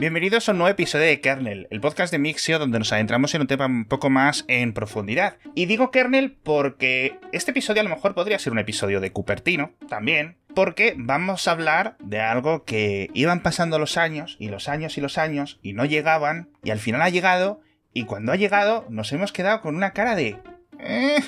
Bienvenidos a un nuevo episodio de Kernel, el podcast de Mixio donde nos adentramos en un tema un poco más en profundidad. Y digo Kernel porque este episodio a lo mejor podría ser un episodio de Cupertino, también, porque vamos a hablar de algo que iban pasando los años y los años y los años y no llegaban y al final ha llegado y cuando ha llegado nos hemos quedado con una cara de... Eh,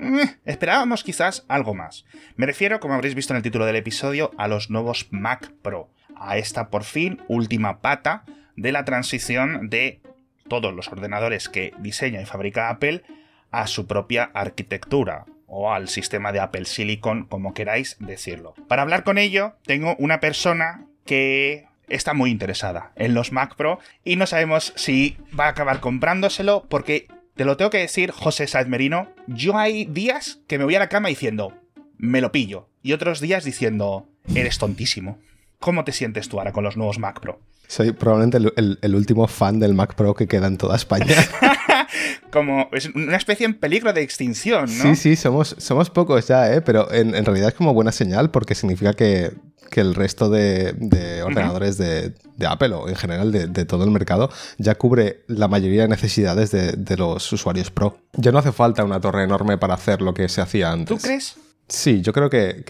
eh, esperábamos quizás algo más. Me refiero, como habréis visto en el título del episodio, a los nuevos Mac Pro a esta por fin última pata de la transición de todos los ordenadores que diseña y fabrica Apple a su propia arquitectura o al sistema de Apple Silicon, como queráis decirlo. Para hablar con ello, tengo una persona que está muy interesada en los Mac Pro y no sabemos si va a acabar comprándoselo porque te lo tengo que decir, José Saez Merino, yo hay días que me voy a la cama diciendo, me lo pillo, y otros días diciendo, eres tontísimo. ¿Cómo te sientes tú ahora con los nuevos Mac Pro? Soy probablemente el, último fan del Mac Pro que queda en toda España. como es una especie en peligro de extinción, ¿no? Sí, sí, somos, somos pocos ya, ¿eh? Pero en, realidad es como buena señal porque significa que, el resto de, ordenadores de, Apple o en general de, todo el mercado ya cubre la mayoría de necesidades de, los usuarios Pro. Ya no hace falta una torre enorme para hacer lo que se hacía antes. ¿Tú crees? Sí, yo creo que...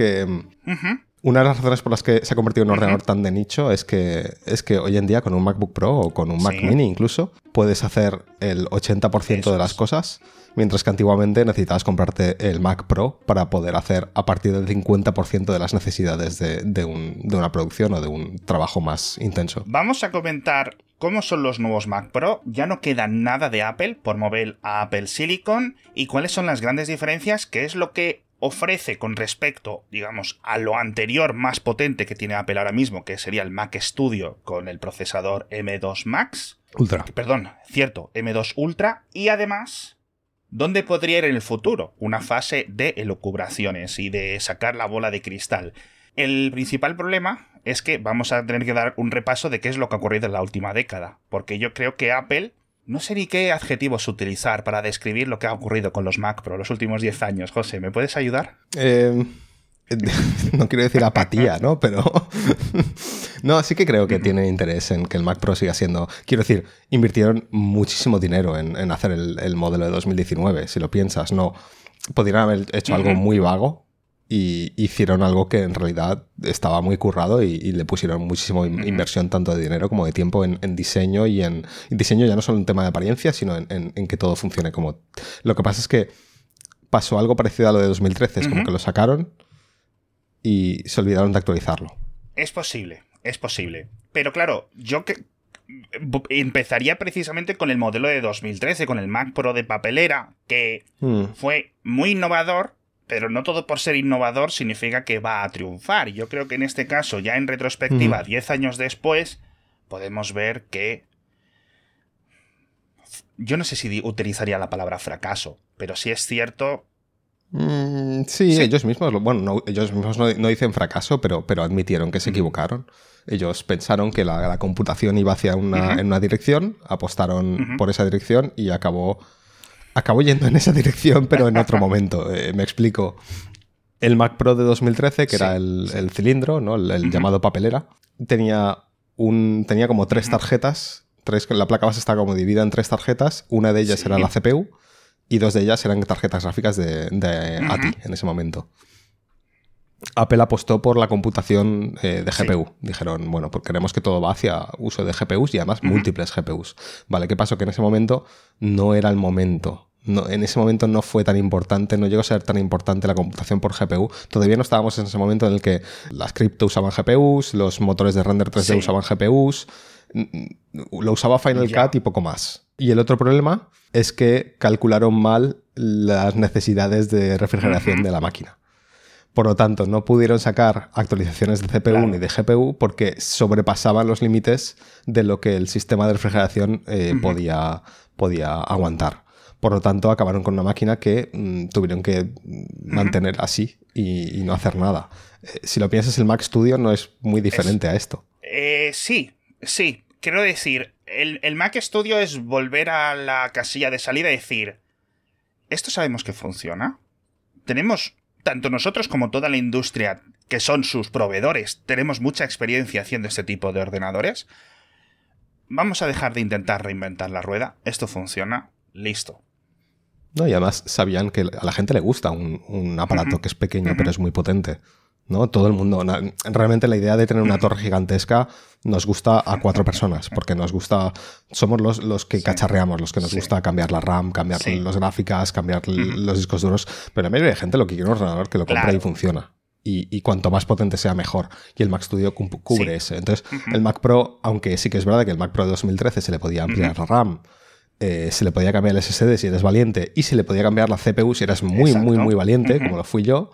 Una de las razones por las que se ha convertido en un ordenador tan de nicho es que, es que hoy en día con un MacBook Pro o con un Mac Mini incluso puedes hacer el 80% de las cosas, mientras que antiguamente necesitabas comprarte el Mac Pro para poder hacer a partir del 50% de las necesidades de, de, una producción o de un trabajo más intenso. Vamos a comentar cómo son los nuevos Mac Pro, ya no queda nada de Apple por mover a Apple Silicon y cuáles son las grandes diferencias, qué es lo que ofrece con respecto, digamos, a lo anterior más potente que tiene Apple ahora mismo, que sería el Mac Studio con el procesador M2 Max. Ultra. Perdón, cierto, M2 Ultra. Y además, ¿dónde podría ir en el futuro? Una fase de elucubraciones y de sacar la bola de cristal. El principal problema es que vamos a tener que dar un repaso de qué es lo que ha ocurrido en la última década, porque yo creo que Apple no sé ni qué adjetivos utilizar para describir lo que ha ocurrido con los Mac Pro los últimos 10 años. José, ¿me puedes ayudar? Eh, no quiero decir apatía, ¿no? Pero. no, sí que creo que tiene interés en que el Mac Pro siga siendo. Quiero decir, invirtieron muchísimo dinero en, hacer el, modelo de 2019, si lo piensas. No. Podrían haber hecho algo muy vago, y hicieron algo que en realidad estaba muy currado y, le pusieron muchísima inversión tanto de dinero como de tiempo en, diseño y en diseño ya no solo un tema de apariencia, sino en, que todo funcione como... Lo que pasa es que pasó algo parecido a lo de 2013, es como que lo sacaron y se olvidaron de actualizarlo. Es posible, es posible. Pero claro, yo que empezaría precisamente con el modelo de 2013, con el Mac Pro de papelera, que hmm. fue muy innovador, pero no todo por ser innovador significa que va a triunfar. Yo creo que en este caso, ya en retrospectiva, 10 años después, podemos ver que... Yo no sé si utilizaría la palabra fracaso, pero si es cierto... Mm, sí, ellos mismos, bueno, ellos mismos no, dicen fracaso, pero, pero admitieron que se equivocaron. Ellos pensaron que la, computación iba hacia una, en una dirección, apostaron por esa dirección y acabó acabó yendo en esa dirección, pero en otro momento. Eh, me explico. El Mac Pro de 2013, que era el, cilindro, ¿no? el, llamado papelera, tenía, un, tenía como tres tarjetas. Tres, la placa base estaba como dividida en tres tarjetas. Una de ellas era la CPU y dos de ellas eran tarjetas gráficas de, ATI en ese momento. Apple apostó por la computación eh, de GPU. Dijeron, bueno, pues queremos que todo va hacia uso de GPUs y además múltiples GPUs. Vale, ¿qué pasó? Que en ese momento no era el momento en ese momento no fue tan importante, no llegó a ser tan importante la computación por GPU. Todavía no estábamos en ese momento en el que las cripto usaban GPUs, los motores de render 3D usaban GPUs, lo usaba Final Cut y poco más. Y el otro problema es que calcularon mal las necesidades de refrigeración de la máquina. Por lo tanto, no pudieron sacar actualizaciones de CPU ni de GPU porque sobrepasaban los límites de lo que el sistema de refrigeración eh, podía, podía aguantar. Por lo tanto, acabaron con una máquina que mm, tuvieron que mantener así y, no hacer nada. Eh, si lo piensas, el Mac Studio no es muy diferente a esto. Eh, sí, sí. Quiero decir, el, el, Mac Studio es volver a la casilla de salida y decir, ¿esto sabemos que funciona? Tenemos, tanto nosotros como toda la industria, que son sus proveedores, tenemos mucha experiencia haciendo este tipo de ordenadores. vamos a dejar de intentar reinventar la rueda, esto funciona, listo. No, y además sabían que a la gente le gusta un, aparato que es pequeño pero es muy potente. ¿No? Todo el mundo. Realmente la idea de tener una torre gigantesca nos gusta a cuatro personas, porque nos gusta. Somos los, los que cacharreamos, los que nos gusta cambiar la RAM, cambiar las gráficas, cambiar los discos duros. Pero la mayoría de gente lo que quiere un ordenador que lo compra y funciona. Y, cuanto más potente sea, mejor. Y el Mac Studio cubre ese. Entonces, el Mac Pro, aunque sí que es verdad que el Mac Pro de 2013 se le podía ampliar la RAM. Eh, se le podía cambiar el SSD si eres valiente y se le podía cambiar la CPU si eres muy, muy, muy valiente, como lo fui yo.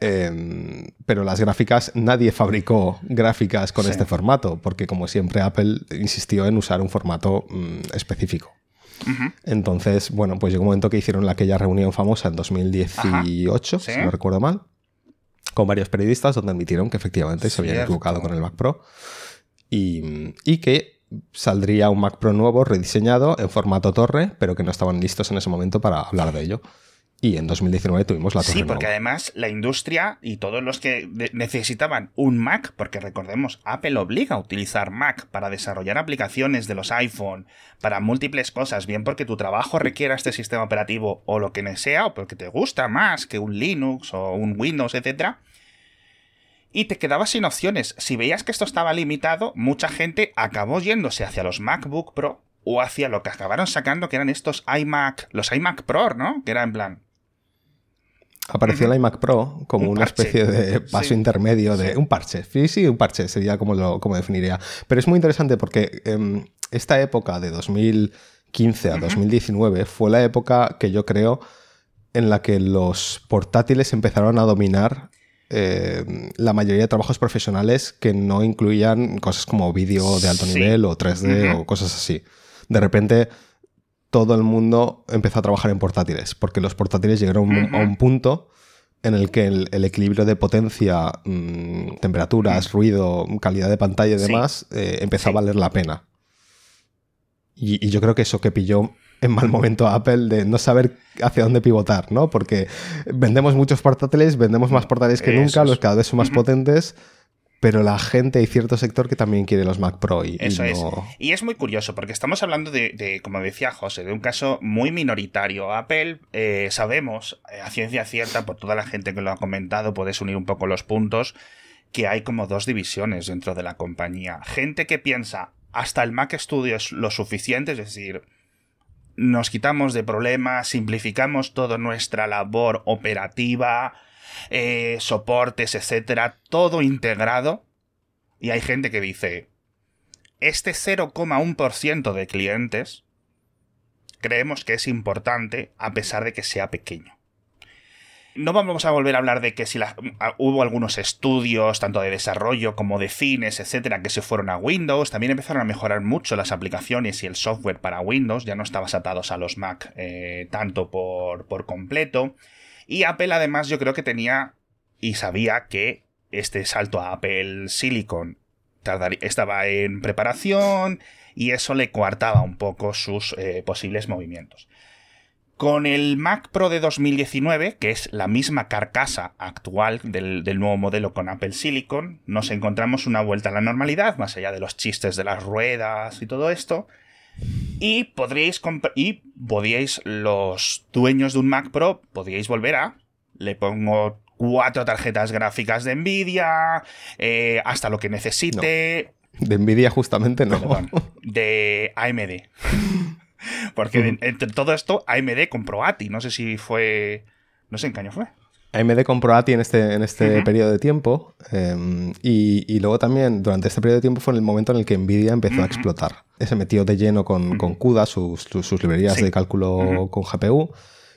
Em, pero las gráficas, nadie fabricó gráficas con este formato, porque como siempre Apple insistió en usar un formato mm, específico. Entonces, bueno, pues llegó un momento que hicieron aquella reunión famosa en 2018, si no recuerdo mal, con varios periodistas donde admitieron que efectivamente se habían equivocado con el Mac Pro y, y que saldría un Mac Pro nuevo rediseñado en formato torre, pero que no estaban listos en ese momento para hablar de ello. Y en 2019 tuvimos la Sí, porque además la industria y todos los que necesitaban un Mac, porque recordemos, Apple obliga a utilizar Mac para desarrollar aplicaciones de los iPhone, para múltiples cosas, bien porque tu trabajo requiera este sistema operativo o lo que sea, o porque te gusta más que un Linux o un Windows, etc. Y te quedabas sin opciones. Si veías que esto estaba limitado, mucha gente acabó yéndose hacia los MacBook Pro o hacia lo que acabaron sacando, que eran estos iMac, los iMac Pro, ¿no? Que era en plan, Apareció el iMac Pro como una especie de paso intermedio de un parche. Sí, sí, un parche sería como lo como definiría. Pero es muy interesante porque em, esta época de 2015 a 2019 fue la época que yo creo en la que los portátiles empezaron a dominar em, la mayoría de trabajos profesionales que no incluían cosas como vídeo de alto nivel o 3D o cosas así. De repente todo el mundo empezó a trabajar en portátiles, porque los portátiles llegaron a un punto en el que el, equilibrio de potencia, mm, temperaturas, ruido, calidad de pantalla y demás eh, empezó a valer la pena. Y, yo creo que eso que pilló en mal momento a Apple de no saber hacia dónde pivotar, ¿no? Porque vendemos muchos portátiles, vendemos más portátiles que nunca, los cada vez son más potentes pero la gente, hay cierto sector que también quiere los Mac Pro. Y, Eso es. Y es muy curioso, porque estamos hablando de, como decía José, de un caso muy minoritario. Apple, eh, sabemos, eh, a ciencia cierta, por toda la gente que lo ha comentado, puedes unir un poco los puntos, que hay como dos divisiones dentro de la compañía. Gente que piensa, hasta el Mac Studio es lo suficiente, es decir, nos quitamos de problemas, simplificamos toda nuestra labor operativa, eh, soportes, etcétera, todo integrado. Y hay gente que dice, este 0,1% de clientes creemos que es importante a pesar de que sea pequeño. No vamos a volver a hablar de que si hubo algunos estudios, tanto de desarrollo como de fines, etcétera, que se fueron a Windows. También empezaron a mejorar mucho las aplicaciones y el software para Windows. Ya no estabas atados a los Mac eh, tanto por, por completo. Y Apple además yo creo que tenía y sabía que este salto a Apple Silicon estaba en preparación y eso le coartaba un poco sus eh, posibles movimientos. Con el Mac Pro de 2019, que es la misma carcasa actual del, nuevo modelo con Apple Silicon, nos encontramos una vuelta a la normalidad, más allá de los chistes de las ruedas y todo esto. Y podríais y podíais, los dueños de un Mac Pro, podríais volver a, le pongo cuatro tarjetas gráficas de Nvidia, eh, hasta lo que necesite. De Nvidia justamente no. de AMD. Porque entre todo esto, AMD compró ATI. No sé si fue. No sé en qué año fue. AMD compró ATI en este, en este periodo de tiempo. Em, y, luego también, durante este periodo de tiempo, fue el momento en el que Nvidia empezó a explotar. Se metió de lleno con, con CUDA, sus, sus, librerías de cálculo con GPU.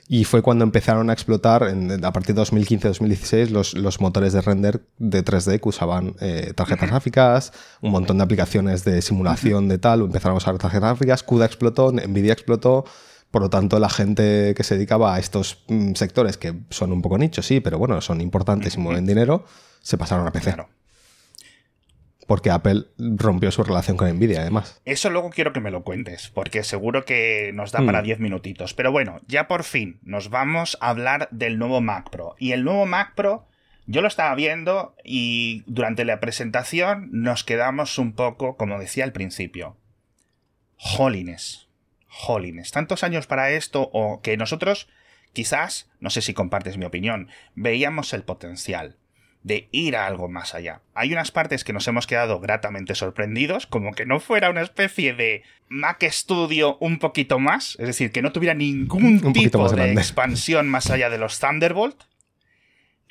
Y fue cuando empezaron a explotar, a partir de 2015-2016, los, los, motores de render de 3D que usaban eh, tarjetas gráficas, un montón de aplicaciones de simulación de tal, empezaron a usar tarjetas gráficas, CUDA explotó, Nvidia explotó, por lo tanto, la gente que se dedicaba a estos mm, sectores, que son un poco nichos, sí, pero bueno, son importantes y mueven dinero, se pasaron a PC. Porque Apple rompió su relación con Nvidia, además. Eso luego quiero que me lo cuentes, porque seguro que nos da para 10 mm. minutitos. Pero bueno, ya por fin nos vamos a hablar del nuevo Mac Pro. Y el nuevo Mac Pro, yo lo estaba viendo y durante la presentación nos quedamos un poco, como decía al principio, Holiness. Holiness. Tantos años para esto o que nosotros, quizás, no sé si compartes mi opinión, veíamos el potencial de ir a algo más allá. Hay unas partes que nos hemos quedado gratamente sorprendidos, como que no fuera una especie de Mac Studio un poquito más, es decir, que no tuviera ningún tipo de expansión más allá de los Thunderbolt,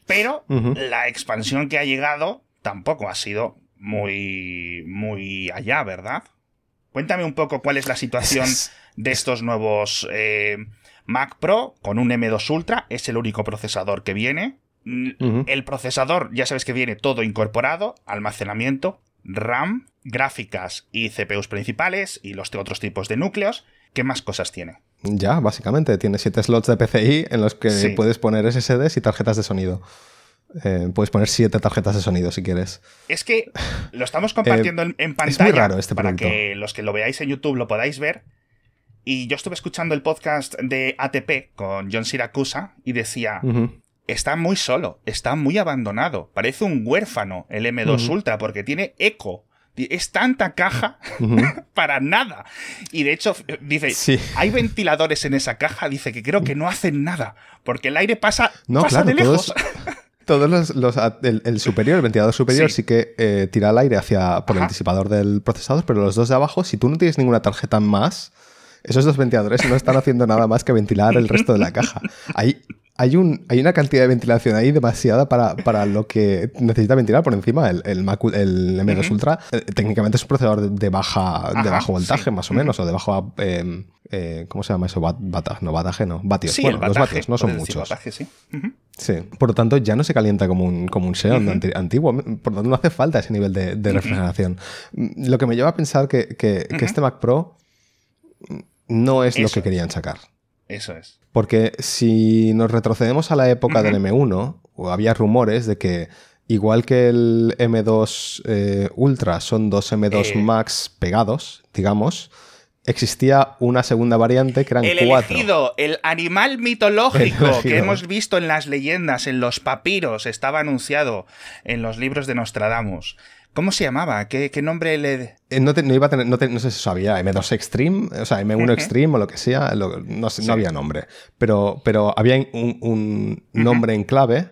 pero la expansión que ha llegado tampoco ha sido muy, muy allá, ¿verdad? Cuéntame un poco cuál es la situación de estos nuevos eh, Mac Pro con un M2 Ultra. Es el único procesador que viene. El procesador, ya sabes que viene todo incorporado, almacenamiento, RAM, gráficas y CPUs principales y los otros tipos de núcleos. ¿Qué más cosas tiene? Ya, básicamente, tiene 7 slots de PCI en los que puedes poner SSDs y tarjetas de sonido. Eh, puedes poner 7 tarjetas de sonido si quieres. Es que lo estamos compartiendo en, pantalla es muy raro este para que los que lo veáis en YouTube lo podáis ver. Y yo estuve escuchando el podcast de ATP con John Siracusa y decía, está muy solo, está muy abandonado, parece un huérfano el M2 Ultra porque tiene eco. Es tanta caja para nada. Y de hecho, dice, hay ventiladores en esa caja, dice que creo que no hacen nada, porque el aire pasa, no, pasa de lejos. Todos, los, el, superior, el ventilador superior, sí, que eh, tira el aire hacia por el disipador del procesador, pero los dos de abajo, si tú no tienes ninguna tarjeta más, esos dos ventiladores no están haciendo nada más que ventilar el resto de la caja. Hay, hay, un, hay una cantidad de ventilación ahí demasiada para, para lo que necesita ventilar por encima. El, el, el M2 Ultra eh, técnicamente es un procesador de, baja, de bajo voltaje, más o menos, o de bajo... Em, eh, ¿Cómo se llama eso? Bata, no, bataje no. Vatios. bueno, los vatios no son muchos. sí. sí. Por lo tanto, ya no se calienta como un, como un Xeon antiguo. Por lo tanto, no hace falta ese nivel de, refrigeración. Lo que me lleva a pensar que, que, que este Mac Pro no es lo que querían sacar. Eso es. Porque si nos retrocedemos a la época del M1, había rumores de que igual que el M2 eh, Ultra son dos M2 eh. Max pegados, digamos, existía una segunda variante que eran el Elegido, el animal mitológico que hemos visto en las leyendas, en los papiros, estaba anunciado en los libros de Nostradamus. ¿Cómo se llamaba? ¿Qué, nombre le.? Eh, no, iba a tener, no, sé si sabía, M2 Extreme, o sea, M1 Extreme o lo que sea, no, no, había nombre. Pero, pero había un, nombre en clave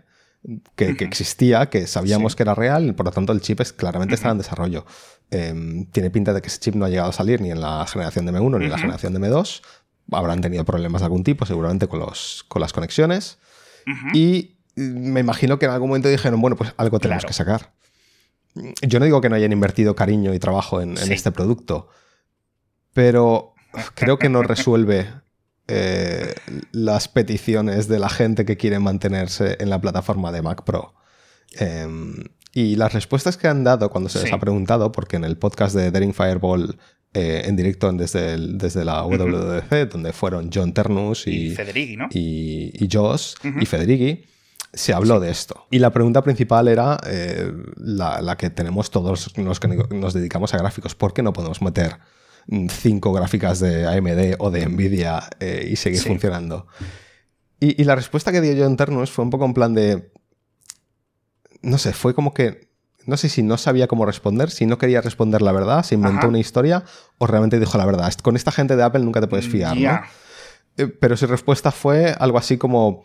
que, existía, que sabíamos que era real, por lo tanto el chip es, claramente estaba en desarrollo. Em, tiene pinta de que ese chip no ha llegado a salir ni en la generación de M1 ni en la generación de M2. Habrán tenido problemas de algún tipo, seguramente, con, los, con las conexiones. Y me imagino que en algún momento dijeron, bueno, pues algo tenemos que sacar. Yo no digo que no hayan invertido cariño y trabajo en, este producto, pero creo que no resuelve eh, las peticiones de la gente que quiere mantenerse en la plataforma de Mac Pro. Em, y las respuestas que han dado cuando se les ha preguntado, porque en el podcast de Daring Fireball eh, en directo desde, desde la WWDC, donde fueron John Ternus y, y ¿no? Y, Josh y Federighi, se habló de esto. Y la pregunta principal era eh, la, que tenemos todos los que nos dedicamos a gráficos. ¿Por qué no podemos meter cinco gráficas de AMD o de Nvidia eh, y seguir funcionando? Y, la respuesta que dio yo en Ternus fue un poco en plan de... No sé, fue como que... No sé si no sabía cómo responder, si no quería responder la verdad, se inventó una historia o realmente dijo la verdad. Con esta gente de Apple nunca te puedes fiar, ¿no? Eh, pero su respuesta fue algo así como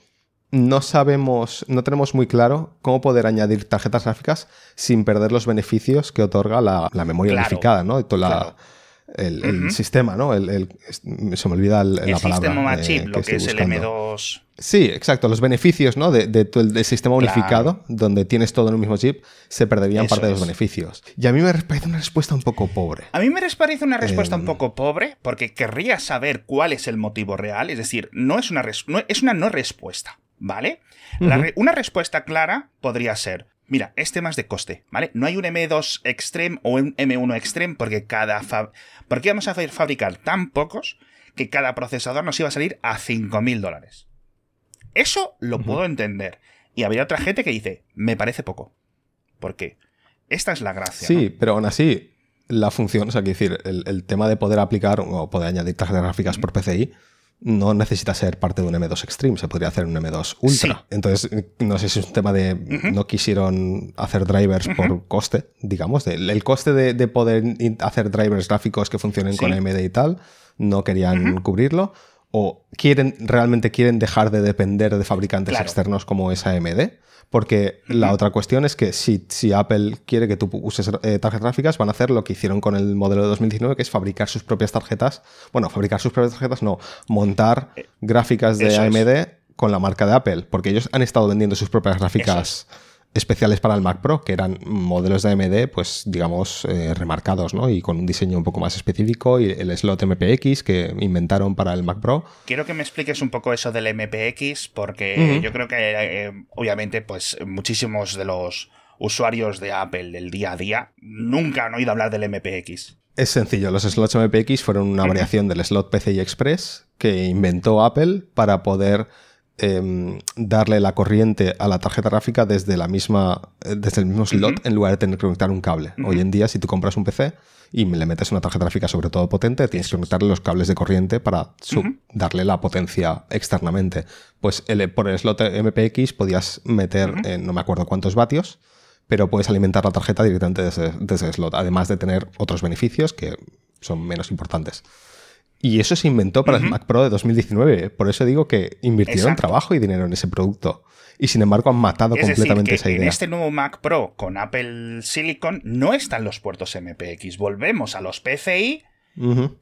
no sabemos, no tenemos muy claro cómo poder añadir tarjetas gráficas sin perder los beneficios que otorga la, memoria unificada, ¿no? el, sistema, ¿no? El, se me olvida la palabra. El sistema chip, lo que es el M2. Sí, exacto. Los beneficios, ¿no? De, del sistema unificado, donde tienes todo en un mismo chip, se perderían parte de los beneficios. Y a mí me parece una respuesta un poco pobre. A mí me parece una respuesta un em. poco pobre, porque querría saber cuál es el motivo real. Es decir, no es una, no, es una no respuesta. ¿Vale? una respuesta clara podría ser, mira, este más de coste, ¿vale? No hay un M2 Extreme o un M1 Extreme porque cada... porque vamos a fabricar tan pocos que cada procesador nos iba a salir a 5.000 dólares. Eso lo puedo entender. Y habría otra gente que dice, me parece poco. ¿Por qué? Esta es la gracia. Sí, pero aún así, la función, o sea, que decir, el, tema de poder aplicar o poder añadir tarjetas gráficas por PCI no necesita ser parte de un M2 Extreme, se podría hacer un M2 Ultra. Entonces, no sé si es un tema de no quisieron hacer drivers por coste, digamos, el coste de, poder hacer drivers gráficos que funcionen con AMD y tal, no querían cubrirlo. O quieren, realmente quieren dejar de depender de fabricantes externos como es AMD. Porque la otra cuestión es que si, si Apple quiere que tú uses eh, tarjetas gráficas, van a hacer lo que hicieron con el modelo de 2019, que es fabricar sus propias tarjetas. Bueno, fabricar sus propias tarjetas, no, montar eh, gráficas de AMD con la marca de Apple, porque ellos han estado vendiendo sus propias gráficas especiales para el Mac Pro, que eran modelos de AMD, pues digamos, eh, remarcados, ¿no? Y con un diseño un poco más específico, y el slot MPX que inventaron para el Mac Pro. Quiero que me expliques un poco eso del MPX, porque yo creo que, eh, obviamente, pues muchísimos de los usuarios de Apple del día a día nunca han oído hablar del MPX. Es sencillo, los slots MPX fueron una variación del slot PCI Express que inventó Apple para poder Em, darle la corriente a la tarjeta gráfica desde la misma eh, desde el mismo slot en lugar de tener que conectar un cable. Hoy en día, si tú compras un PC y le metes una tarjeta gráfica sobre todo potente, tienes que conectarle los cables de corriente para darle la potencia externamente. Pues por el slot MPX podías meter, no me acuerdo cuántos vatios, pero puedes alimentar la tarjeta directamente desde, desde el slot, además de tener otros beneficios que son menos importantes. Y eso se inventó para el Mac Pro de 2019. Por eso digo que invirtieron trabajo y dinero en ese producto. Y sin embargo han matado completamente esa idea. En este nuevo Mac Pro con Apple Silicon no están los puertos MPX. Volvemos a los PCI,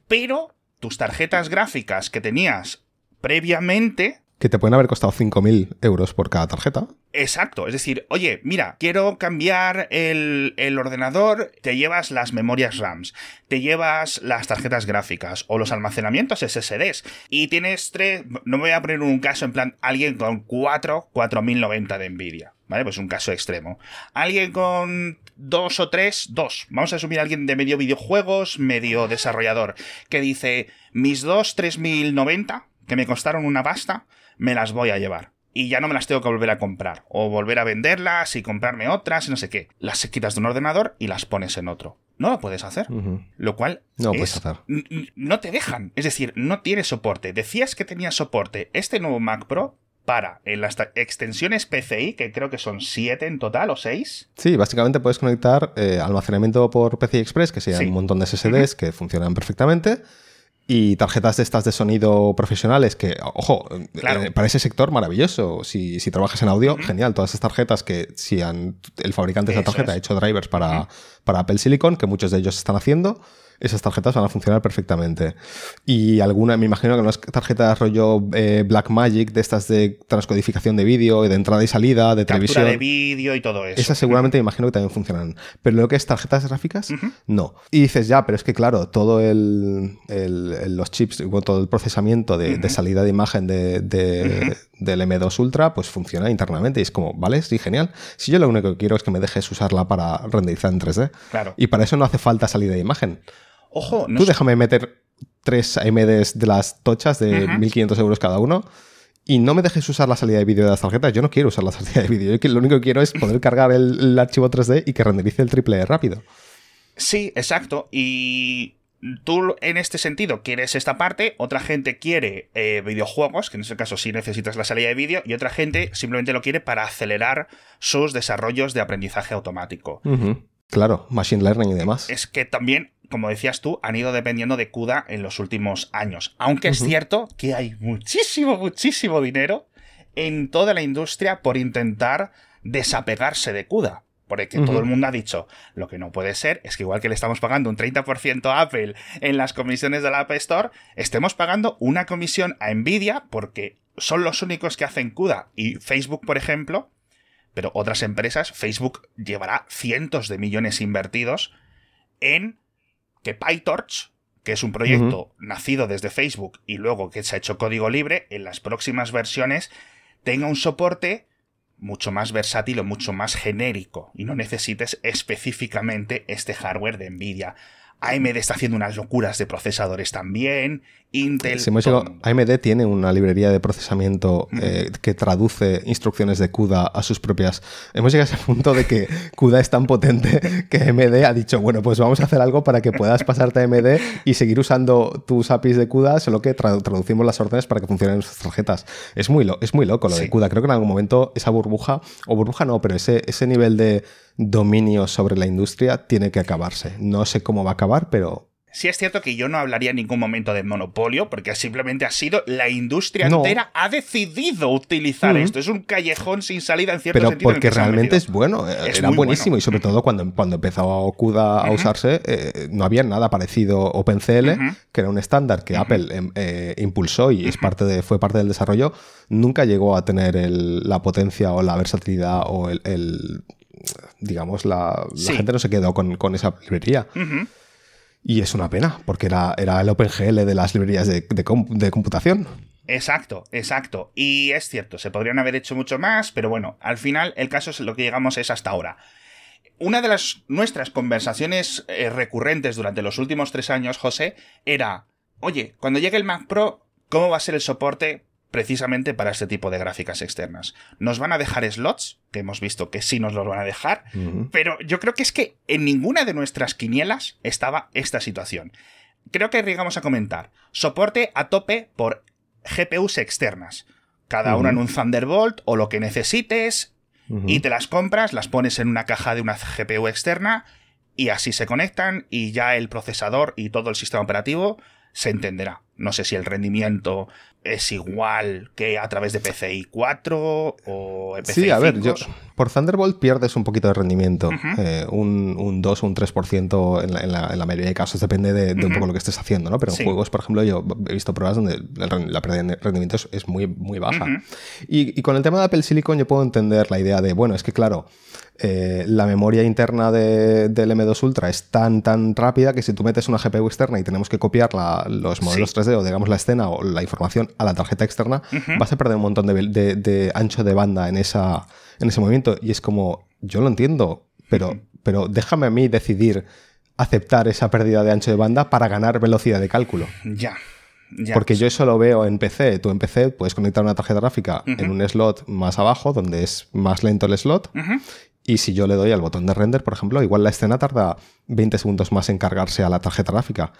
pero tus tarjetas gráficas que tenías previamente que te pueden haber costado 5.000 euros por cada tarjeta. Exacto, es decir, oye, mira, quiero cambiar el, ordenador, te llevas las memorias RAMs, te llevas las tarjetas gráficas o los almacenamientos SSDs y tienes tres, no me voy a poner un caso en plan alguien con 4, 4090 de Nvidia, ¿vale? Pues un caso extremo. Alguien con dos o tres, dos. Vamos a asumir a alguien de medio videojuegos, medio desarrollador, que dice, mis dos 3090, que me costaron una pasta, me las voy a llevar. Y ya no me las tengo que volver a comprar. O volver a venderlas y comprarme otras y no sé qué. Las quitas de un ordenador y las pones en otro. No lo puedes hacer. Lo cual. No puedes hacer. No te dejan. Es decir, no tiene soporte. Decías que tenía soporte este nuevo Mac Pro para en las extensiones PCI, que creo que son siete en total o seis. Sí, básicamente puedes conectar eh, almacenamiento por PCI Express, que sean un montón de SSDs que funcionan perfectamente y tarjetas de estas de sonido profesionales que, ojo, eh, para ese sector maravilloso. Si, si trabajas en audio, genial. Todas esas tarjetas que si han, el fabricante de esa tarjeta ha hecho drivers para, para Apple Silicon, que muchos de ellos están haciendo, esas tarjetas van a funcionar perfectamente. Y alguna, me imagino que unas tarjetas rollo eh, Black Magic, de estas de transcodificación de vídeo, de entrada y salida, de televisión. de vídeo y todo eso. Esas seguramente me imagino que también funcionan. Pero lo que es tarjetas gráficas, no. Y dices, ya, pero es que claro, todo el, los chips, todo el procesamiento de, salida de imagen de, del M2 Ultra, pues funciona internamente. Y es como, vale, sí, genial. Si yo lo único que quiero es que me dejes usarla para renderizar en 3D. Claro. Y para eso no hace falta salida de imagen. Ojo, Tú déjame meter tres AMDs de las tochas de 1500 euros cada uno y no me dejes usar la salida de vídeo de las tarjetas. Yo no quiero usar la salida de vídeo. Yo lo único que quiero es poder cargar el, archivo 3D y que renderice el triple E rápido. Sí, exacto. Y tú en este sentido quieres esta parte, otra gente quiere eh, videojuegos, que en este caso sí necesitas la salida de vídeo, y otra gente simplemente lo quiere para acelerar sus desarrollos de aprendizaje automático. Claro, machine learning y demás. Es que también como decías tú, han ido dependiendo de CUDA en los últimos años. Aunque es cierto que hay muchísimo, muchísimo dinero en toda la industria por intentar desapegarse de CUDA. Porque todo el mundo ha dicho, lo que no puede ser es que igual que le estamos pagando un 30% a Apple en las comisiones de la App Store, estemos pagando una comisión a Nvidia porque son los únicos que hacen CUDA y Facebook, por ejemplo, pero otras empresas, Facebook llevará cientos de millones invertidos en que PyTorch, que es un proyecto nacido desde Facebook y luego que se ha hecho código libre, en las próximas versiones tenga un soporte mucho más versátil o mucho más genérico y no necesites específicamente este hardware de Nvidia. AMD está haciendo unas locuras de procesadores también. Intel. AMD tiene una librería de procesamiento eh, que traduce instrucciones de CUDA a sus propias. Hemos llegado a ese punto de que CUDA es tan potente que AMD ha dicho, bueno, pues vamos a hacer algo para que puedas pasarte a AMD y seguir usando tus APIs de CUDA, solo que traducimos las órdenes para que funcionen sus tarjetas. Es muy, es muy loco lo de CUDA. Creo que en algún momento esa burbuja, o burbuja no, pero ese, ese nivel de dominio sobre la industria tiene que acabarse. No sé cómo va a acabar, pero Sí es cierto que yo no hablaría en ningún momento de monopolio, porque simplemente ha sido la industria entera ha decidido utilizar esto. Es un callejón sin salida en cierto Pero porque realmente es bueno, eh, era buenísimo y sobre todo cuando, cuando empezó CUDA a usarse eh, no había nada parecido OpenCL, que era un estándar que Apple em, eh, impulsó y es parte de, fue parte del desarrollo, nunca llegó a tener la potencia o la versatilidad o el, digamos, la, gente no se quedó con, con esa librería. Y es una pena, porque era, era el OpenGL de las librerías de, computación. Exacto, exacto. Y es cierto, se podrían haber hecho mucho más, pero bueno, al final el caso es lo que llegamos es hasta ahora. Una de las nuestras conversaciones eh, recurrentes durante los últimos tres años, José, era, oye, cuando llegue el Mac Pro, ¿cómo va a ser el soporte precisamente para este tipo de gráficas externas. Nos van a dejar slots, que hemos visto que sí nos los van a dejar, pero yo creo que es que en ninguna de nuestras quinielas estaba esta situación. Creo que llegamos a comentar. Soporte a tope por GPUs externas. Cada una en un Thunderbolt o lo que necesites y te las compras, las pones en una caja de una GPU externa y así se conectan y ya el procesador y todo el sistema operativo se entenderá. No sé si el rendimiento es igual que a través de PCI 4 o PCI Sí, a ver, yo, por Thunderbolt pierdes un poquito de rendimiento, eh, un, un, 2 o un 3% en la, en, la, en la mayoría de casos, depende de, un poco lo que estés haciendo, ¿no? Pero en juegos, por ejemplo, yo he visto pruebas donde la pérdida de rendimiento es, muy, muy baja. y, y, con el tema de Apple Silicon yo puedo entender la idea de, bueno, es que claro, eh, la memoria interna del M2 Ultra es tan, tan rápida que si tú metes una GPU externa y tenemos que copiar los modelos 3D o digamos la escena o la información a la tarjeta externa, vas a perder un montón de, ancho de banda en, esa, en ese movimiento. Y es como, yo lo entiendo, pero, pero déjame a mí decidir aceptar esa pérdida de ancho de banda para ganar velocidad de cálculo. Ya. Porque yo eso lo veo en PC. Tú en PC puedes conectar una tarjeta gráfica en un slot más abajo, donde es más lento el slot, y si yo le doy al botón de render, por ejemplo, igual la escena tarda 20 segundos más en cargarse a la tarjeta gráfica.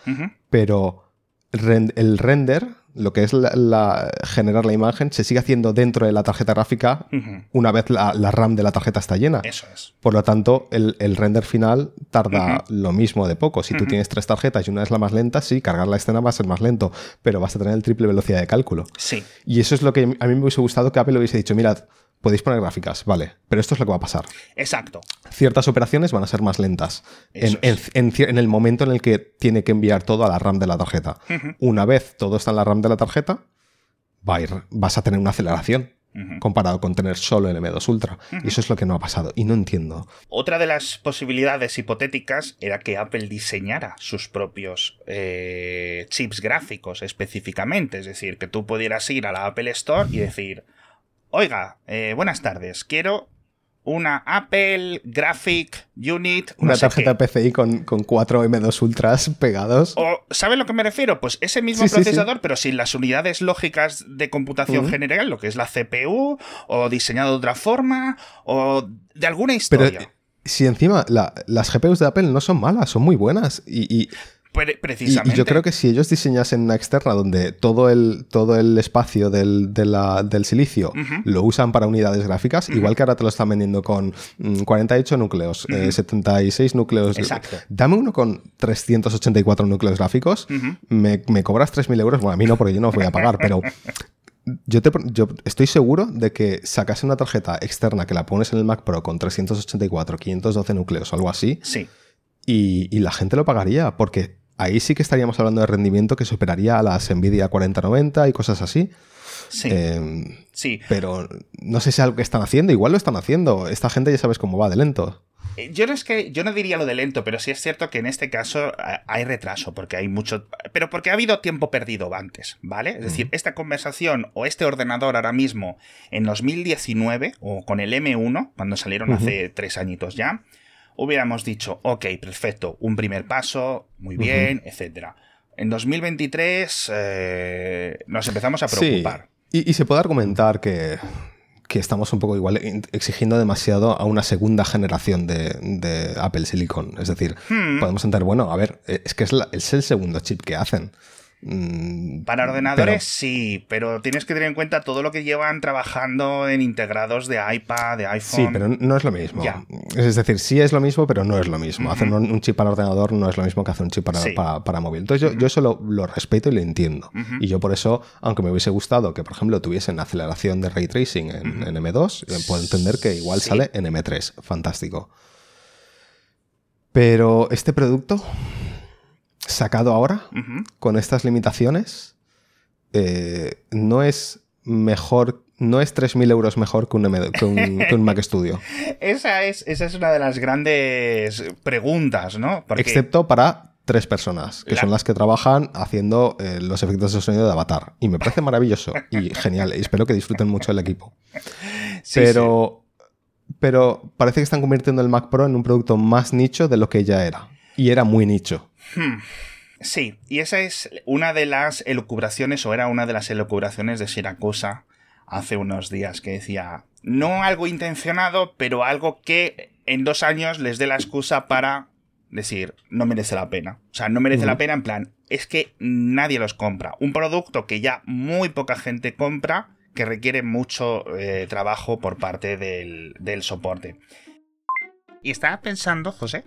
Pero el render, lo que es la, generar la imagen, se sigue haciendo dentro de la tarjeta gráfica una vez la, RAM de la tarjeta está llena. Eso es. Por lo tanto, el, render final tarda lo mismo de poco. Si tú tienes tres tarjetas y una es la más lenta, sí, cargar la escena va a ser más lento, pero vas a tener el triple velocidad de cálculo. Sí. Y eso es lo que a mí me hubiese gustado que Apple hubiese dicho, mirad, podéis poner gráficas, vale, pero esto es lo que va a pasar. Exacto. Ciertas operaciones van a ser más lentas en, el momento en el que tiene que enviar todo a la RAM de la tarjeta. Una vez todo está en la RAM de la tarjeta, va a ir, vas a tener una aceleración. comparado con tener solo el M2 Ultra. Y eso es lo que no ha pasado. Y no entiendo. Otra de las posibilidades hipotéticas era que Apple diseñara sus propios eh, chips gráficos específicamente. Es decir, que tú pudieras ir a la Apple Store y decir, Oiga, eh, buenas tardes. Quiero una Apple Graphic Unit. Una tarjeta PCI con, con, cuatro M2 Ultras pegados. O, ¿saben lo que me refiero? Pues ese mismo procesador, pero sin las unidades lógicas de computación general, lo que es la CPU, o diseñado de otra forma, o de alguna historia. Pero si encima las GPUs de Apple no son malas, son muy buenas. y, Precisamente. Y, yo creo que si ellos diseñasen una externa donde todo el, todo el espacio del, del silicio lo usan para unidades gráficas, igual que ahora te lo están vendiendo con 48 mm, núcleos, 76 eh, núcleos. Exacto. Dame uno con 384 núcleos gráficos, me, me, cobras 3.000 euros. Bueno, a mí no, porque yo no os voy a pagar, pero yo, te, yo, estoy seguro de que sacase una tarjeta externa que la pones en el Mac Pro con 384, 512 núcleos o algo así. Sí. Y, y, la gente lo pagaría, porque ahí sí que estaríamos hablando de rendimiento que superaría a las Nvidia 4090 y cosas así. Sí. Em, sí. Pero no sé si es algo que están haciendo. Igual lo están haciendo. Esta gente ya sabes cómo va de lento. Eh, yo no es que yo no diría lo de lento, pero sí es cierto que en este caso hay retraso, porque hay mucho. Pero porque ha habido tiempo perdido antes, ¿vale? Es decir, esta conversación o este ordenador ahora mismo en 2019, o con el M1, cuando salieron hace tres añitos ya, hubiéramos dicho, ok, perfecto, un primer paso, muy bien, etcétera. En 2023 eh, nos empezamos a preocupar. Y, se puede argumentar que, estamos un poco igual exigiendo demasiado a una segunda generación de, Apple Silicon. Es decir, hmm. podemos entender, bueno, a ver, es que es, es el segundo chip que hacen. Mm, Para ordenadores sí, pero tienes que tener en cuenta todo lo que llevan trabajando en integrados de iPad, de iPhone. Sí, pero no es lo mismo. Es decir, sí es lo mismo, pero no es lo mismo. Hacer un, chip para ordenador no es lo mismo que hacer un chip para, para, móvil. Entonces yo, eso lo, respeto y lo entiendo. Y yo por eso, aunque me hubiese gustado que, por ejemplo, tuviesen aceleración de ray tracing en, M2, eh, puedo entender que igual sale en M3. Fantástico. Pero este producto sacado ahora, con estas limitaciones, eh, no es mejor, no es 3.000 euros mejor que un, Mac Studio. esa, es, esa es una de las grandes preguntas, ¿no? Excepto para tres personas, que son las que trabajan haciendo eh, los efectos de sonido de Avatar. Y me parece maravilloso y genial. Y espero que disfruten mucho el equipo. pero, pero parece que están convirtiendo el Mac Pro en un producto más nicho de lo que ya era. Y era muy nicho. Hmm. Sí, y esa es una de las elucubraciones, o era una de las elucubraciones de Siracusa hace unos días, que decía, no algo intencionado, pero algo que en dos años les dé la excusa para decir, no merece la pena. O sea, no merece la pena en plan, es que nadie los compra. Un producto que ya muy poca gente compra, que requiere mucho eh, trabajo por parte del, del soporte. Y estaba pensando, José,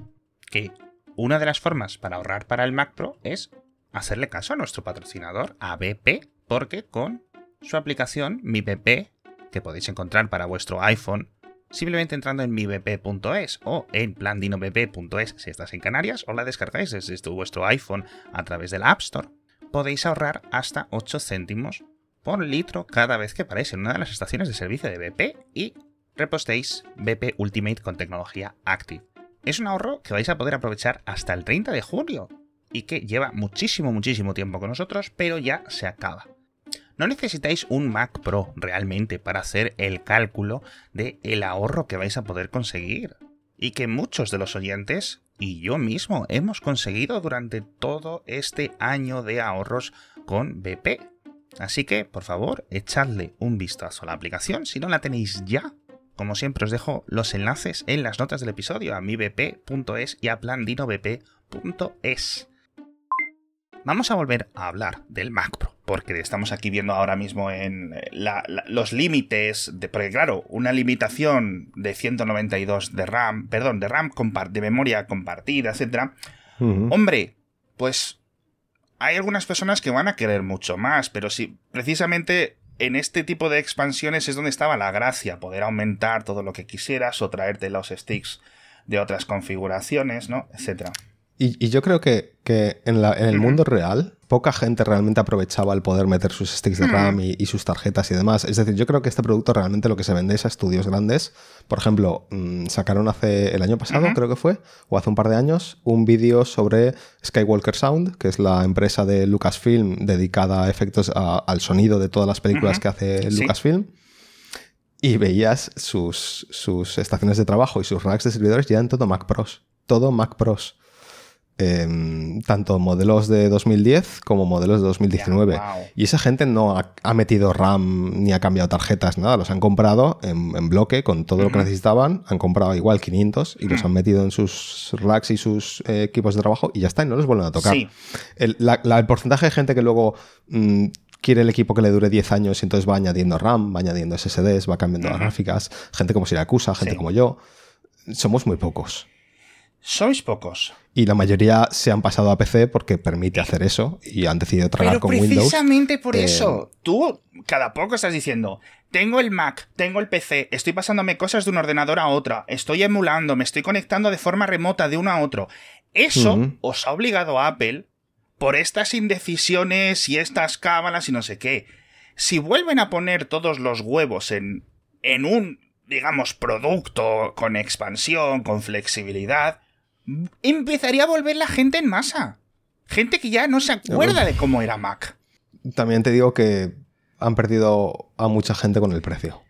que una de las formas para ahorrar para el Mac Pro es hacerle caso a nuestro patrocinador, ABP, porque con su aplicación Mi BP, que podéis encontrar para vuestro iPhone simplemente entrando en mibp.es o en plandinobp.es si estás en Canarias o la descargáis desde vuestro iPhone a través de la App Store, podéis ahorrar hasta 8 céntimos por litro cada vez que paréis en una de las estaciones de servicio de BP y repostéis BP Ultimate con tecnología Active. Es un ahorro que vais a poder aprovechar hasta el 30 de junio y que lleva muchísimo, muchísimo tiempo con nosotros, pero ya se acaba. No necesitáis un Mac Pro realmente para hacer el cálculo de el ahorro que vais a poder conseguir y que muchos de los oyentes y yo mismo hemos conseguido durante todo este año de ahorros con BP. Así que, por favor, echadle un vistazo a la aplicación si no la tenéis ya como siempre os dejo los enlaces en las notas del episodio a mibp.es y a plandinobp.es. Vamos a volver a hablar del Mac Pro, porque estamos aquí viendo ahora mismo en eh, los límites, de, porque claro, una limitación de 192 de RAM, perdón, de RAM de memoria compartida, etc. Hombre, pues hay algunas personas que van a querer mucho más, pero si precisamente en este tipo de expansiones es donde estaba la gracia, poder aumentar todo lo que quisieras o traerte los sticks de otras configuraciones, ¿no? Etcétera. Y, yo creo que, en, el mundo real poca gente realmente aprovechaba el poder meter sus sticks de RAM y, sus tarjetas y demás. Es decir, yo creo que este producto realmente lo que se vende es a estudios grandes. Por ejemplo, mm, sacaron hace el año pasado, creo que fue, o hace un par de años, un vídeo sobre Skywalker Sound, que es la empresa de Lucasfilm dedicada a efectos al sonido de todas las películas que hace Lucasfilm. Y veías sus, sus estaciones de trabajo y sus racks de servidores ya en todo Mac Pros. Todo Mac Pros. Em, tanto modelos de 2010 como modelos de 2019. Y esa gente no ha, metido RAM ni ha cambiado tarjetas, nada. Los han comprado en, bloque con todo lo que necesitaban. Han comprado igual 500 y los han metido en sus racks y sus eh, equipos de trabajo y ya está, y no los vuelven a tocar. El, porcentaje de gente que luego mm, quiere el equipo que le dure 10 años y entonces va añadiendo RAM, va añadiendo SSDs, va cambiando las gráficas, gente como Siracusa, gente como yo, somos muy pocos. Sois pocos. Y la mayoría se han pasado a PC porque permite hacer eso y han decidido trabajar con Windows. Precisamente por eh, eso. Tú cada poco estás diciendo, tengo el Mac, tengo el PC, estoy pasándome cosas de un ordenador a otra, estoy emulando, me estoy conectando de forma remota de uno a otro. Eso os ha obligado a Apple por estas indecisiones y estas cábalas y no sé qué. Si vuelven a poner todos los huevos en, en un, digamos, producto con expansión, con flexibilidad, empezaría a volver la gente en masa. Gente que ya no se acuerda de cómo era Mac. También te digo que han perdido a mucha gente con el precio.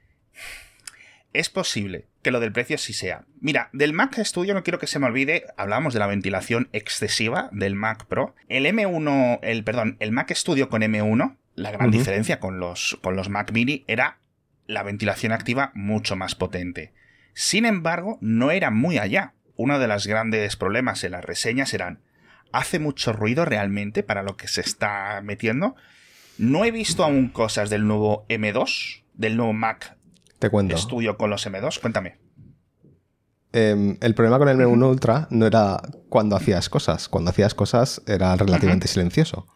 es posible que lo del precio sí sea. Mira, del Mac Studio no quiero que se me olvide, hablamos de la ventilación excesiva del Mac Pro. El M1, el perdón, el Mac Studio con M1, la gran diferencia con los, con los Mac Mini era la ventilación activa mucho más potente. Sin embargo, no era muy allá. Uno de los grandes problemas en las reseñas eran ¿hace mucho ruido realmente para lo que se está metiendo? No he visto aún cosas del nuevo M2, del nuevo Mac Te cuento. Studio con los M2. Cuéntame. Em, el problema con el M1 Ultra no era cuando hacías cosas. Cuando hacías cosas era relativamente silencioso.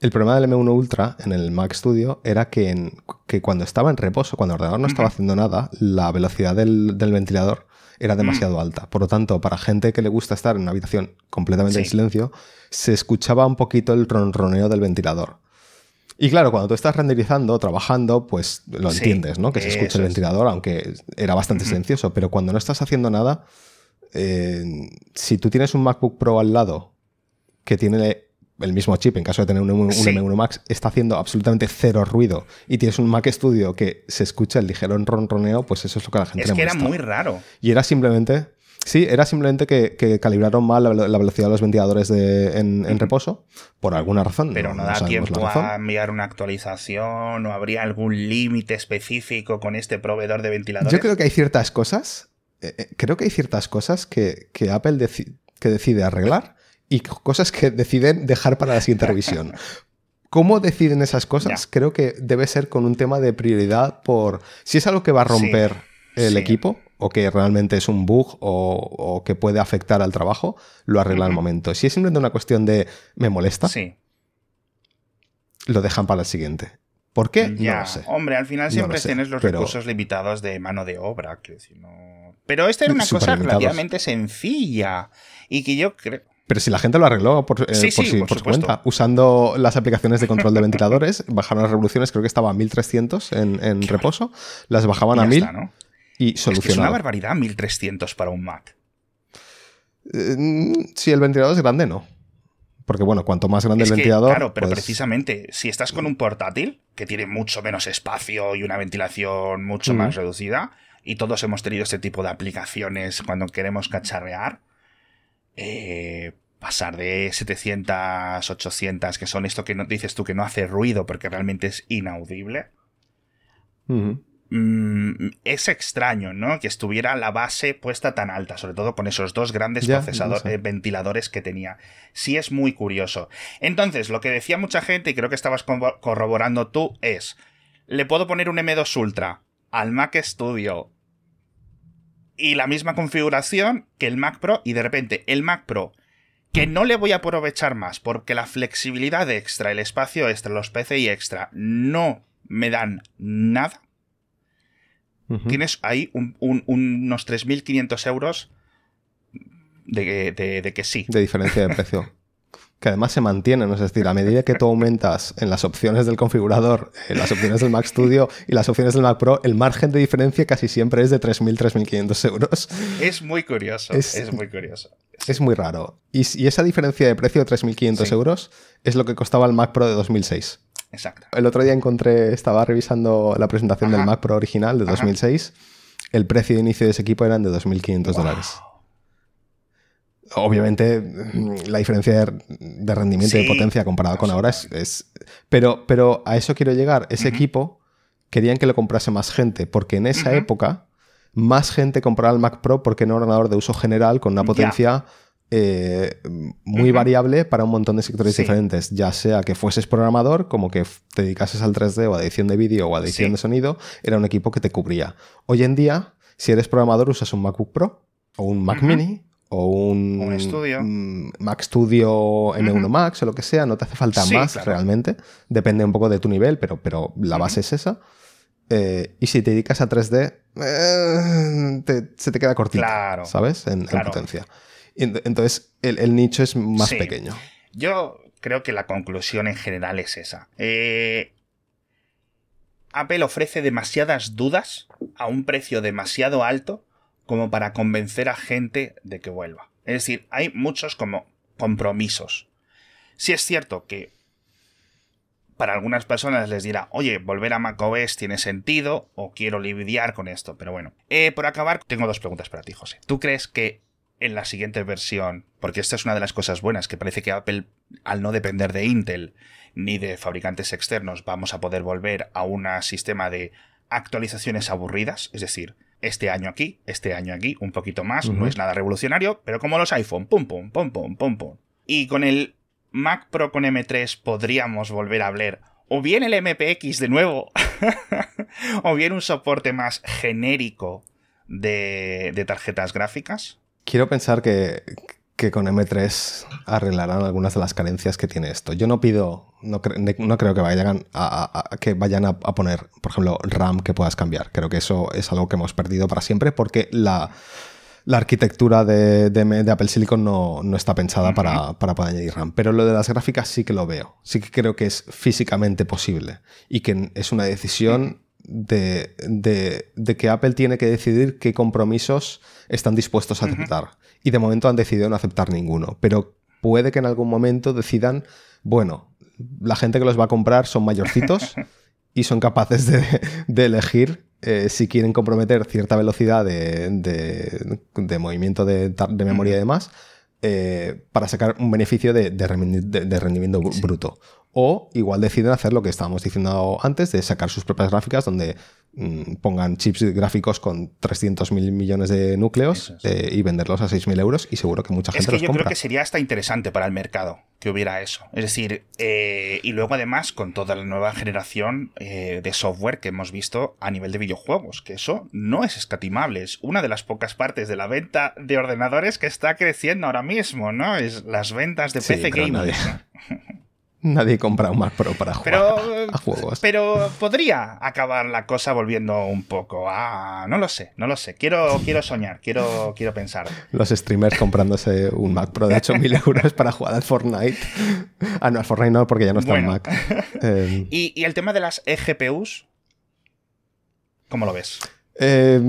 El problema del M1 Ultra en el Mac Studio era que, que cuando estaba en reposo, cuando el ordenador no estaba haciendo nada, la velocidad del, ventilador era demasiado alta. Por lo tanto, para gente que le gusta estar en una habitación completamente en silencio, se escuchaba un poquito el ronroneo del ventilador. Y claro, cuando tú estás renderizando, trabajando, pues lo entiendes, ¿no? Que se escucha el ventilador, aunque era bastante silencioso. Pero cuando no estás haciendo nada, eh, si tú tienes un MacBook Pro al lado que tiene el mismo chip, en caso de tener un, M1 Max, está haciendo absolutamente cero ruido y tienes un Mac Studio que se escucha el ligero ronroneo, pues eso es lo que la gente Es que era muy raro. Y era simplemente Sí, era simplemente que, calibraron mal la, velocidad de los ventiladores en, reposo, por alguna razón. Pero no, da tiempo a enviar una actualización o habría algún límite específico con este proveedor de ventiladores. Yo creo que hay ciertas cosas, eh, eh, creo que hay ciertas cosas que, Apple que decide arreglar y cosas que deciden dejar para la siguiente revisión. ¿Cómo deciden esas cosas? Creo que debe ser con un tema de prioridad por si es algo que va a romper el equipo o que realmente es un bug o, que puede afectar al trabajo, lo arregla al momento. Si es simplemente una cuestión de me molesta, sí. lo dejan para el siguiente. ¿Por qué? Ya. No lo sé. Hombre, al final siempre tienes los recursos limitados de mano de obra. Pero esta era una cosa relativamente sencilla y que yo creo... Pero si la gente lo arregló por, eh, por, su cuenta, usando las aplicaciones de control de ventiladores, bajaron las revoluciones, creo que estaba a 1300 en, en reposo, las bajaban a 1000 y solucionado. Es, una barbaridad 1300 para un Mac. Eh, si el ventilador es grande, no. Porque bueno, cuanto más grande el ventilador. Claro, pero pues precisamente si estás con un portátil que tiene mucho menos espacio y una ventilación mucho más reducida, y todos hemos tenido este tipo de aplicaciones cuando queremos cacharrear, eh, pasar de 700, 800, que son esto que no, dices tú que no hace ruido porque realmente es inaudible. Mm, es extraño, ¿no? Que estuviera la base puesta tan alta, sobre todo con esos dos grandes procesadores, eh, ventiladores que tenía. Sí es muy curioso. Entonces, lo que decía mucha gente, y creo que estabas corroborando tú, es, le puedo poner un M2 Ultra al Mac Studio y la misma configuración que el Mac Pro y de repente el Mac Pro que no le voy a aprovechar más porque la flexibilidad extra, el espacio extra, los PCI extra no me dan nada. Tienes ahí unos 3.500 euros de, de, que sí. De diferencia de precio. Que además se mantienen, es decir, a medida que tú aumentas en las opciones del configurador, en las opciones del Mac Studio y las opciones del Mac Pro, el margen de diferencia casi siempre es de 3.000, 3.500 euros. Es muy curioso, es, muy curioso. Es muy raro. Y, esa diferencia de precio de 3.500 euros es lo que costaba el Mac Pro de 2006. Exacto. El otro día encontré, estaba revisando la presentación del Mac Pro original de 2006. El precio de inicio de ese equipo eran de 2.500 dólares. Obviamente, mm, la diferencia de, rendimiento y de potencia comparado con ahora es. pero, pero a eso quiero llegar. Ese equipo querían que lo comprase más gente, porque en esa época más gente compraba el Mac Pro porque era un ordenador de uso general con una potencia eh, muy variable para un montón de sectores diferentes, ya sea que fueses programador, como que te dedicases al 3D o a edición de vídeo o a edición de sonido, era un equipo que te cubría. Hoy en día, si eres programador, usas un MacBook Pro o un Mac Mini o un, Mac Studio M1 Max o lo que sea, no te hace falta más realmente. Depende un poco de tu nivel, pero, pero la base es esa. Eh, y si te dedicas a 3D, eh, se te queda cortito, ¿sabes? En, potencia. Entonces, el, nicho es más pequeño. Yo creo que la conclusión en general es esa. Eh, Apple ofrece demasiadas dudas a un precio demasiado alto como para convencer a gente de que vuelva. Es decir, hay muchos como compromisos. Si es cierto que para algunas personas les dirá, oye, volver a macOS tiene sentido o quiero lidiar con esto. Pero bueno, eh, por acabar, tengo dos preguntas para ti, José. ¿Tú crees que en la siguiente versión, porque esta es una de las cosas buenas, que parece que Apple, al no depender de Intel ni de fabricantes externos, vamos a poder volver a un sistema de actualizaciones aburridas, es decir, este año aquí, este año aquí, un poquito más, no es nada revolucionario, pero como los iPhone, pum pum, pum pum, pum pum. Y con el Mac Pro con M3 podríamos volver a hablar o bien el MPX de nuevo, o bien un soporte más genérico de, de tarjetas gráficas. Quiero pensar que, que con M3 arreglarán algunas de las carencias que tiene esto. Yo no pido, no, creo que vayan, a, que vayan a, poner, por ejemplo, RAM que puedas cambiar. Creo que eso es algo que hemos perdido para siempre porque la, arquitectura de, de, Apple Silicon no, está pensada para, poder añadir RAM. Pero lo de las gráficas sí que lo veo. Sí que creo que es físicamente posible y que es una decisión de, de, que Apple tiene que decidir qué compromisos están dispuestos a aceptar. Y de momento han decidido no aceptar ninguno. Pero puede que en algún momento decidan, bueno, la gente que los va a comprar son mayorcitos y son capaces de, elegir eh, si quieren comprometer cierta velocidad de, movimiento de, memoria y demás. Eh, para sacar un beneficio de, rendimiento bruto. O igual deciden hacer lo que estábamos diciendo antes, de sacar sus propias gráficas donde mm, pongan chips gráficos con 300 mil millones de núcleos eh, y venderlos a 6.000 euros y seguro que mucha gente es que yo creo que sería hasta interesante para el mercado que hubiera eso. Es decir, eh, y luego además con toda la nueva generación eh, de software que hemos visto a nivel de videojuegos, que eso no es escatimable, es una de las pocas partes de la venta de ordenadores que está creciendo ahora mismo, ¿no? Es las ventas de PC Gamers. Nadie compra un Mac Pro para jugar a juegos. Pero podría acabar la cosa volviendo un poco a... No lo sé, no lo sé. Quiero, quiero soñar, quiero, quiero pensar. Los streamers comprándose un Mac Pro de 8.000 euros para jugar al Fortnite. Ah, no, al Fortnite no, porque ya no está en Mac. Eh, ¿Y, ¿Y, el tema de las eGPUs? ¿Cómo lo ves? Eh,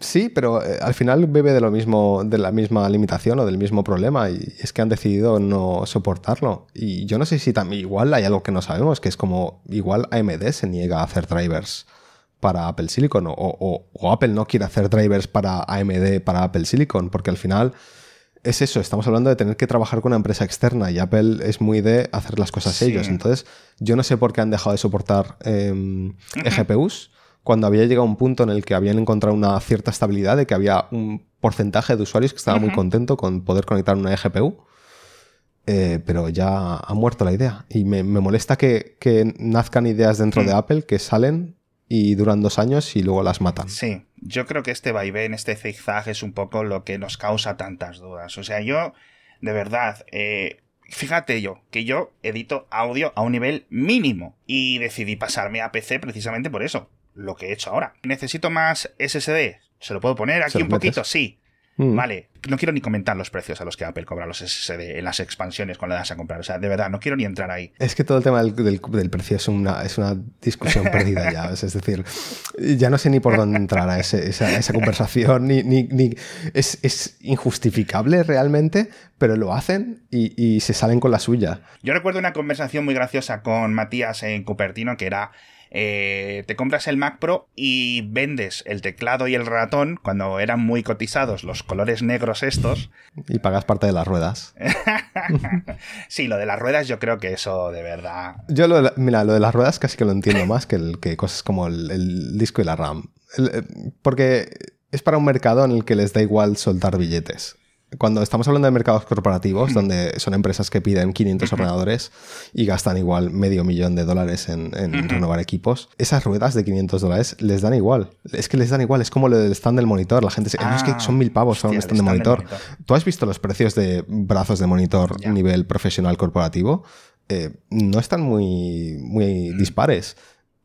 Sí, pero eh, al final bebe de lo mismo, de la misma limitación o del mismo problema, y es que han decidido no soportarlo. Y yo no sé si también igual hay algo que no sabemos, que es como igual AMD se niega a hacer drivers para Apple Silicon, o, o, Apple no quiere hacer drivers para AMD para Apple Silicon, porque al final es eso, estamos hablando de tener que trabajar con una empresa externa y Apple es muy de hacer las cosas ellos. Entonces, yo no sé por qué han dejado de soportar eh, GPUs cuando había llegado un punto en el que habían encontrado una cierta estabilidad, de que había un porcentaje de usuarios que estaba muy contento con poder conectar una eGPU. Eh, pero ya ha muerto la idea. Y me, molesta que, nazcan ideas dentro de mm. Apple que salen y duran dos años y luego las matan. Sí, yo creo que este vaivén, este zigzag es un poco lo que nos causa tantas dudas. O sea, yo, de verdad, eh, fíjate yo, que yo edito audio a un nivel mínimo y decidí pasarme a PC precisamente por eso, lo que he hecho ahora. ¿Necesito más SSD? ¿Se lo puedo poner aquí un poquito? Sí. Mm. Vale, no quiero ni comentar los precios a los que Apple cobra los SSD en las expansiones cuando le das a comprar. O sea, de verdad, no quiero ni entrar ahí. Es que todo el tema del, precio es una, es una discusión perdida ya. Es, decir, ya no sé ni por dónde entrar a esa, conversación. Ni, ni, es, injustificable realmente, pero lo hacen y, y se salen con la suya. Yo recuerdo una conversación muy graciosa con Matías en Cupertino que era eh, te compras el Mac Pro y vendes el teclado y el ratón cuando eran muy cotizados los colores negros estos. Y pagas parte de las ruedas. sí, lo de las ruedas yo creo que eso de verdad... Yo lo mira, lo de las ruedas casi que lo entiendo más que, el, que cosas como el, disco y la RAM. Eh, porque es para un mercado en el que les da igual soltar billetes cuando estamos hablando de mercados corporativos, donde son empresas que piden 500 ordenadores y gastan igual medio millón de dólares en, renovar equipos, esas ruedas de 500 dólares les dan igual. Es que les dan igual, es como lo del stand del monitor. La gente dice, es que son mil pavos son un stand, de monitor. ¿Tú has visto los precios de brazos de monitor a nivel profesional corporativo? Eh, no están muy, muy dispares.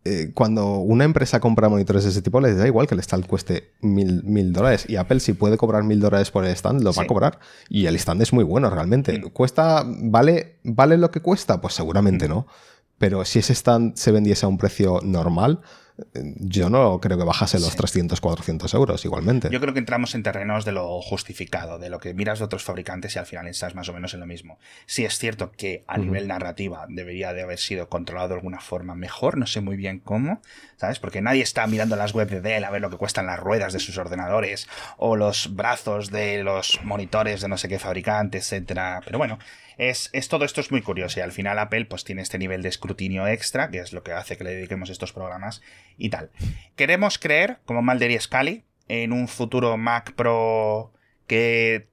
Eh, cuando una empresa compra monitores de ese tipo, les da igual que el stand cueste mil, dólares. Y Apple, si puede cobrar mil dólares por el stand, lo va a cobrar. Y el stand es muy bueno, realmente. ¿Cuesta, vale, ¿Vale lo que cuesta? Pues seguramente no. Pero si ese stand se vendiese a un precio normal, yo no creo que bajase los 300, 400 euros igualmente. Yo creo que entramos en terrenos de lo justificado, de lo que miras de otros fabricantes y al final estás más o menos en lo mismo. Sí es cierto que a nivel narrativa debería de haber sido controlado de alguna forma mejor, no sé muy bien cómo, ¿sabes? Porque nadie está mirando las webs de Dell a ver lo que cuestan las ruedas de sus ordenadores o los brazos de los monitores de no sé qué fabricante, etcétera. Pero bueno, es, todo esto es muy curioso y al final Apple pues tiene este nivel de escrutinio extra, que es lo que hace que le dediquemos estos programas y tal. Queremos creer, como Malder y Scully, en un futuro Mac Pro que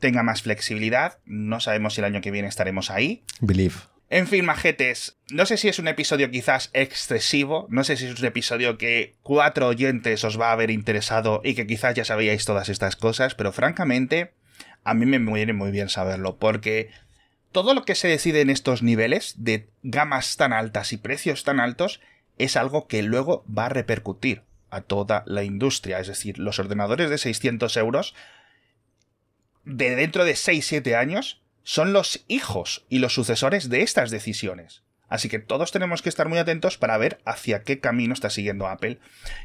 tenga más flexibilidad. No sabemos si el año que viene estaremos ahí. Believe. En fin, majetes, no sé si es un episodio quizás excesivo, no sé si es un episodio que cuatro oyentes os va a haber interesado y que quizás ya sabíais todas estas cosas, pero francamente a mí me viene muy bien saberlo, porque todo lo que se decide en estos niveles de gamas tan altas y precios tan altos es algo que luego va a repercutir a toda la industria. Es decir, los ordenadores de 600 euros de dentro de 6-7 años son los hijos y los sucesores de estas decisiones. Así que todos tenemos que estar muy atentos para ver hacia qué camino está siguiendo Apple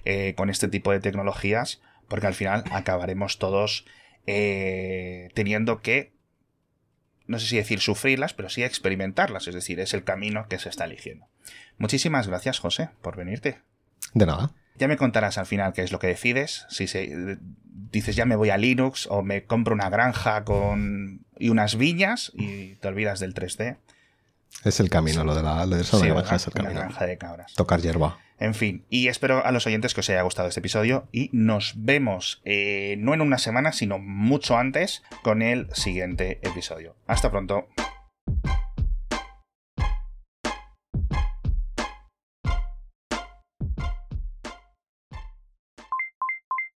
eh, con este tipo de tecnologías, porque al final acabaremos todos eh, teniendo que no sé si decir sufrirlas, pero sí experimentarlas, es decir, es el camino que se está eligiendo. Muchísimas gracias, José, por venirte. De nada. Ya me contarás al final qué es lo que decides, si se, dices ya me voy a Linux o me compro una granja con y unas viñas y te olvidas del 3D. Es el camino, lo de la, lo de granja es el camino. granja de cabras. Tocar hierba. En fin, y espero a los oyentes que os haya gustado este episodio y nos vemos eh, no en una semana, sino mucho antes con el siguiente episodio. Hasta pronto.